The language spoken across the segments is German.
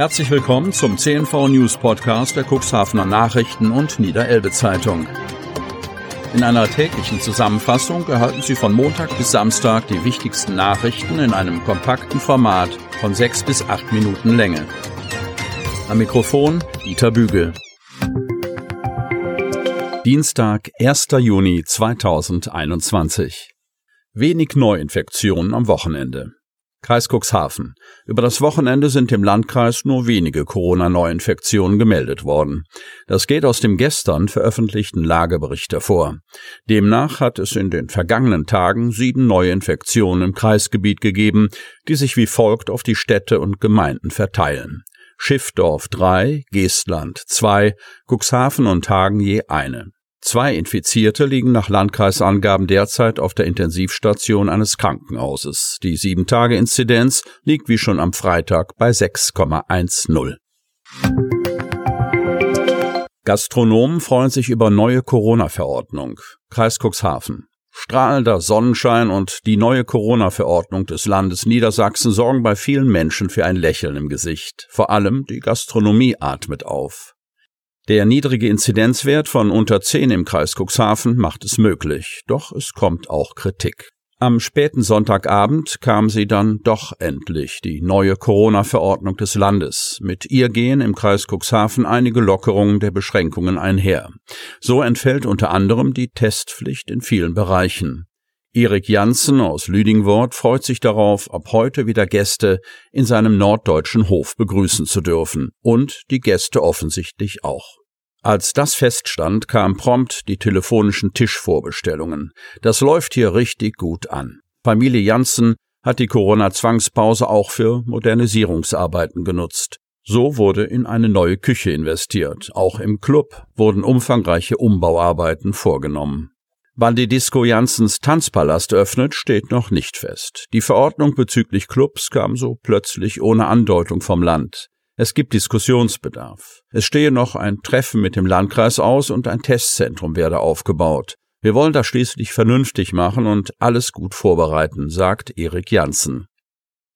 Herzlich willkommen zum CNV News Podcast der Cuxhavener Nachrichten und Niederelbe Zeitung. In einer täglichen Zusammenfassung erhalten Sie von Montag bis Samstag die wichtigsten Nachrichten in einem kompakten Format von sechs bis acht Minuten Länge. Am Mikrofon Dieter Bügel. Dienstag, 1. Juni 2021. Wenig Neuinfektionen am Wochenende. Kreis Cuxhaven. Über das Wochenende sind im Landkreis nur wenige Corona-Neuinfektionen gemeldet worden. Das geht aus dem gestern veröffentlichten Lagebericht hervor. Demnach hat es in den vergangenen Tagen sieben Neuinfektionen im Kreisgebiet gegeben, die sich wie folgt auf die Städte und Gemeinden verteilen. Schiffdorf drei, Geestland zwei, Cuxhaven und Hagen je eine. Zwei Infizierte liegen nach Landkreisangaben derzeit auf der Intensivstation eines Krankenhauses. Die Sieben-Tage-Inzidenz liegt wie schon am Freitag bei 6,10. Gastronomen freuen sich über neue Corona-Verordnung. Kreis Cuxhaven. Strahlender Sonnenschein und die neue Corona-Verordnung des Landes Niedersachsen sorgen bei vielen Menschen für ein Lächeln im Gesicht. Vor allem die Gastronomie atmet auf. Der niedrige Inzidenzwert von unter 10 im Kreis Cuxhaven macht es möglich, doch es kommt auch Kritik. Am späten Sonntagabend kam sie dann doch endlich, die neue Corona-Verordnung des Landes. Mit ihr gehen im Kreis Cuxhaven einige Lockerungen der Beschränkungen einher. So entfällt unter anderem die Testpflicht in vielen Bereichen. Erik Janssen aus Lüdingwort freut sich darauf, ab heute wieder Gäste in seinem norddeutschen Hof begrüßen zu dürfen und die Gäste offensichtlich auch. Als das feststand, kam prompt die telefonischen Tischvorbestellungen. Das läuft hier richtig gut an. Familie Janssen hat die Corona-Zwangspause auch für Modernisierungsarbeiten genutzt. So wurde in eine neue Küche investiert. Auch im Club wurden umfangreiche Umbauarbeiten vorgenommen. Wann die Disco Janssens Tanzpalast öffnet, steht noch nicht fest. Die Verordnung bezüglich Clubs kam so plötzlich ohne Andeutung vom Land. Es gibt Diskussionsbedarf. Es stehe noch ein Treffen mit dem Landkreis aus und ein Testzentrum werde aufgebaut. Wir wollen das schließlich vernünftig machen und alles gut vorbereiten, sagt Erik Janssen.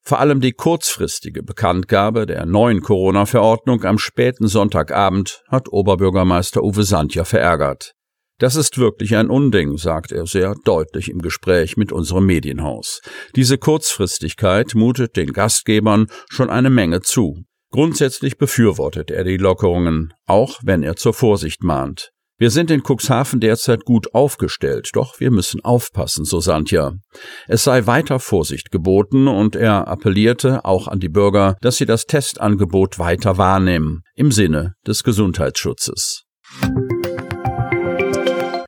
Vor allem die kurzfristige Bekanntgabe der neuen Corona-Verordnung am späten Sonntagabend hat Oberbürgermeister Uwe Sandja verärgert. Das ist wirklich ein Unding, sagt er sehr deutlich im Gespräch mit unserem Medienhaus. Diese Kurzfristigkeit mutet den Gastgebern schon eine Menge zu. Grundsätzlich befürwortet er die Lockerungen, auch wenn er zur Vorsicht mahnt. Wir sind in Cuxhaven derzeit gut aufgestellt, doch wir müssen aufpassen, so Santja. Es sei weiter Vorsicht geboten und er appellierte auch an die Bürger, dass sie das Testangebot weiter wahrnehmen, im Sinne des Gesundheitsschutzes.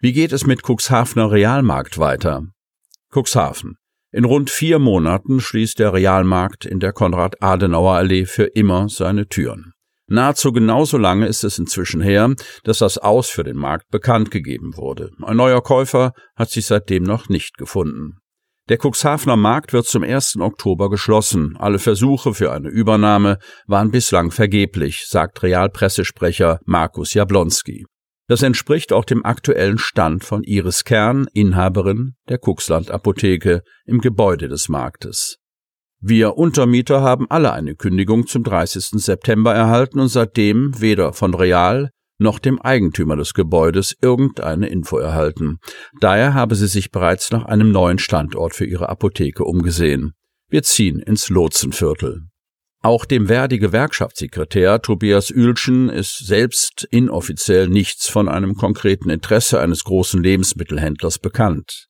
Wie geht es mit Cuxhavener Realmarkt weiter? Cuxhaven. In rund vier Monaten schließt der Realmarkt in der Konrad-Adenauer-Allee für immer seine Türen. Nahezu genauso lange ist es inzwischen her, dass das Aus für den Markt bekannt gegeben wurde. Ein neuer Käufer hat sich seitdem noch nicht gefunden. Der Cuxhavener Markt wird zum 1. Oktober geschlossen. Alle Versuche für eine Übernahme waren bislang vergeblich, sagt Realpressesprecher Markus Jablonski. Das entspricht auch dem aktuellen Stand von Iris Kern, Inhaberin der Kuxland Apotheke im Gebäude des Marktes. Wir Untermieter haben alle eine Kündigung zum 30. September erhalten und seitdem weder von Real noch dem Eigentümer des Gebäudes irgendeine Info erhalten. Daher habe sie sich bereits nach einem neuen Standort für ihre Apotheke umgesehen. Wir ziehen ins Lotsenviertel. Auch dem Verdi-Gewerkschaftssekretär Tobias Uelschen ist selbst inoffiziell nichts von einem konkreten Interesse eines großen Lebensmittelhändlers bekannt.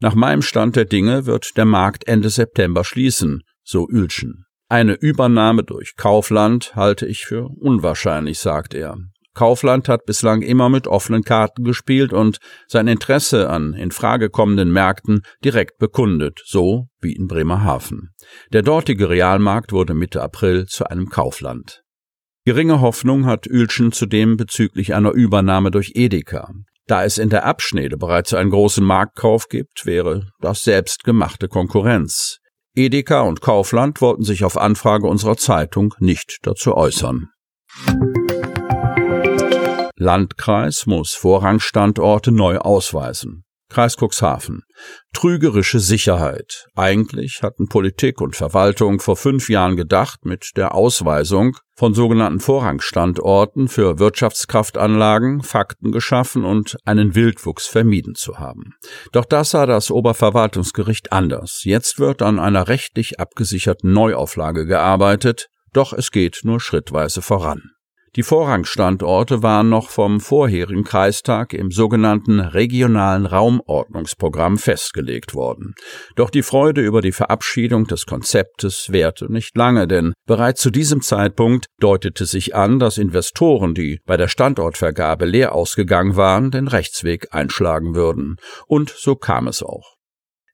Nach meinem Stand der Dinge wird der Markt Ende September schließen, so Uelschen. Eine Übernahme durch Kaufland halte ich für unwahrscheinlich, sagt er. Kaufland hat bislang immer mit offenen Karten gespielt und sein Interesse an in Frage kommenden Märkten direkt bekundet, so wie in Bremerhaven. Der dortige Realmarkt wurde Mitte April zu einem Kaufland. Geringe Hoffnung hat Uelchen zudem bezüglich einer Übernahme durch Edeka. Da es in der Abschnede bereits einen großen Marktkauf gibt, wäre das selbstgemachte Konkurrenz. Edeka und Kaufland wollten sich auf Anfrage unserer Zeitung nicht dazu äußern. Landkreis muss Vorrangstandorte neu ausweisen. Kreis Cuxhaven. Trügerische Sicherheit. Eigentlich hatten Politik und Verwaltung vor fünf Jahren gedacht, mit der Ausweisung von sogenannten Vorrangstandorten für Wirtschaftskraftanlagen Fakten geschaffen und einen Wildwuchs vermieden zu haben. Doch das sah das Oberverwaltungsgericht anders. Jetzt wird an einer rechtlich abgesicherten Neuauflage gearbeitet, doch es geht nur schrittweise voran. Die Vorrangstandorte waren noch vom vorherigen Kreistag im sogenannten regionalen Raumordnungsprogramm festgelegt worden. Doch die Freude über die Verabschiedung des Konzeptes währte nicht lange, denn bereits zu diesem Zeitpunkt deutete sich an, dass Investoren, die bei der Standortvergabe leer ausgegangen waren, den Rechtsweg einschlagen würden. Und so kam es auch.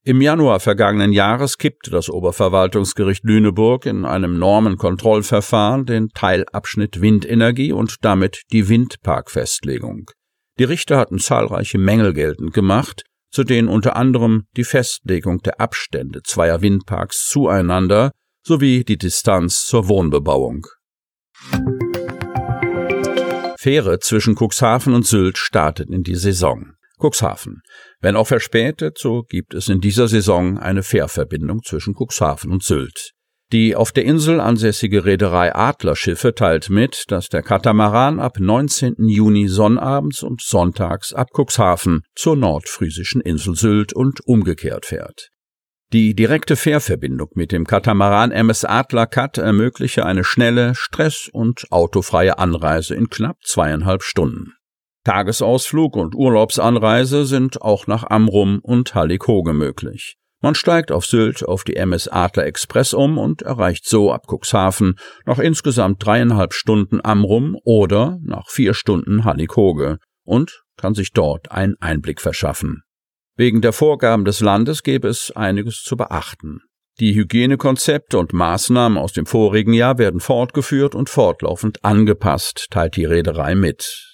Im Januar vergangenen Jahres kippte das Oberverwaltungsgericht Lüneburg in einem Normenkontrollverfahren den Teilabschnitt Windenergie und damit die Windparkfestlegung. Die Richter hatten zahlreiche Mängel geltend gemacht, zu denen unter anderem die Festlegung der Abstände zweier Windparks zueinander sowie die Distanz zur Wohnbebauung. Fähre zwischen Cuxhaven und Sylt startet in die Saison. Cuxhaven. Wenn auch verspätet, so gibt es in dieser Saison eine Fährverbindung zwischen Cuxhaven und Sylt. Die auf der Insel ansässige Reederei Adlerschiffe teilt mit, dass der Katamaran ab 19. Juni sonnabends und sonntags ab Cuxhaven zur nordfriesischen Insel Sylt und umgekehrt fährt. Die direkte Fährverbindung mit dem Katamaran MS Adler Cut ermögliche eine schnelle, stress- und autofreie Anreise in knapp zweieinhalb Stunden. Tagesausflug und Urlaubsanreise sind auch nach Amrum und Hallig-Hoge möglich. Man steigt auf Sylt auf die MS Adler Express um und erreicht so ab Cuxhaven nach insgesamt dreieinhalb Stunden Amrum oder nach vier Stunden Hallig-Hoge und kann sich dort einen Einblick verschaffen. Wegen der Vorgaben des Landes gäbe es einiges zu beachten. Die Hygienekonzepte und Maßnahmen aus dem vorigen Jahr werden fortgeführt und fortlaufend angepasst, teilt die Reederei mit.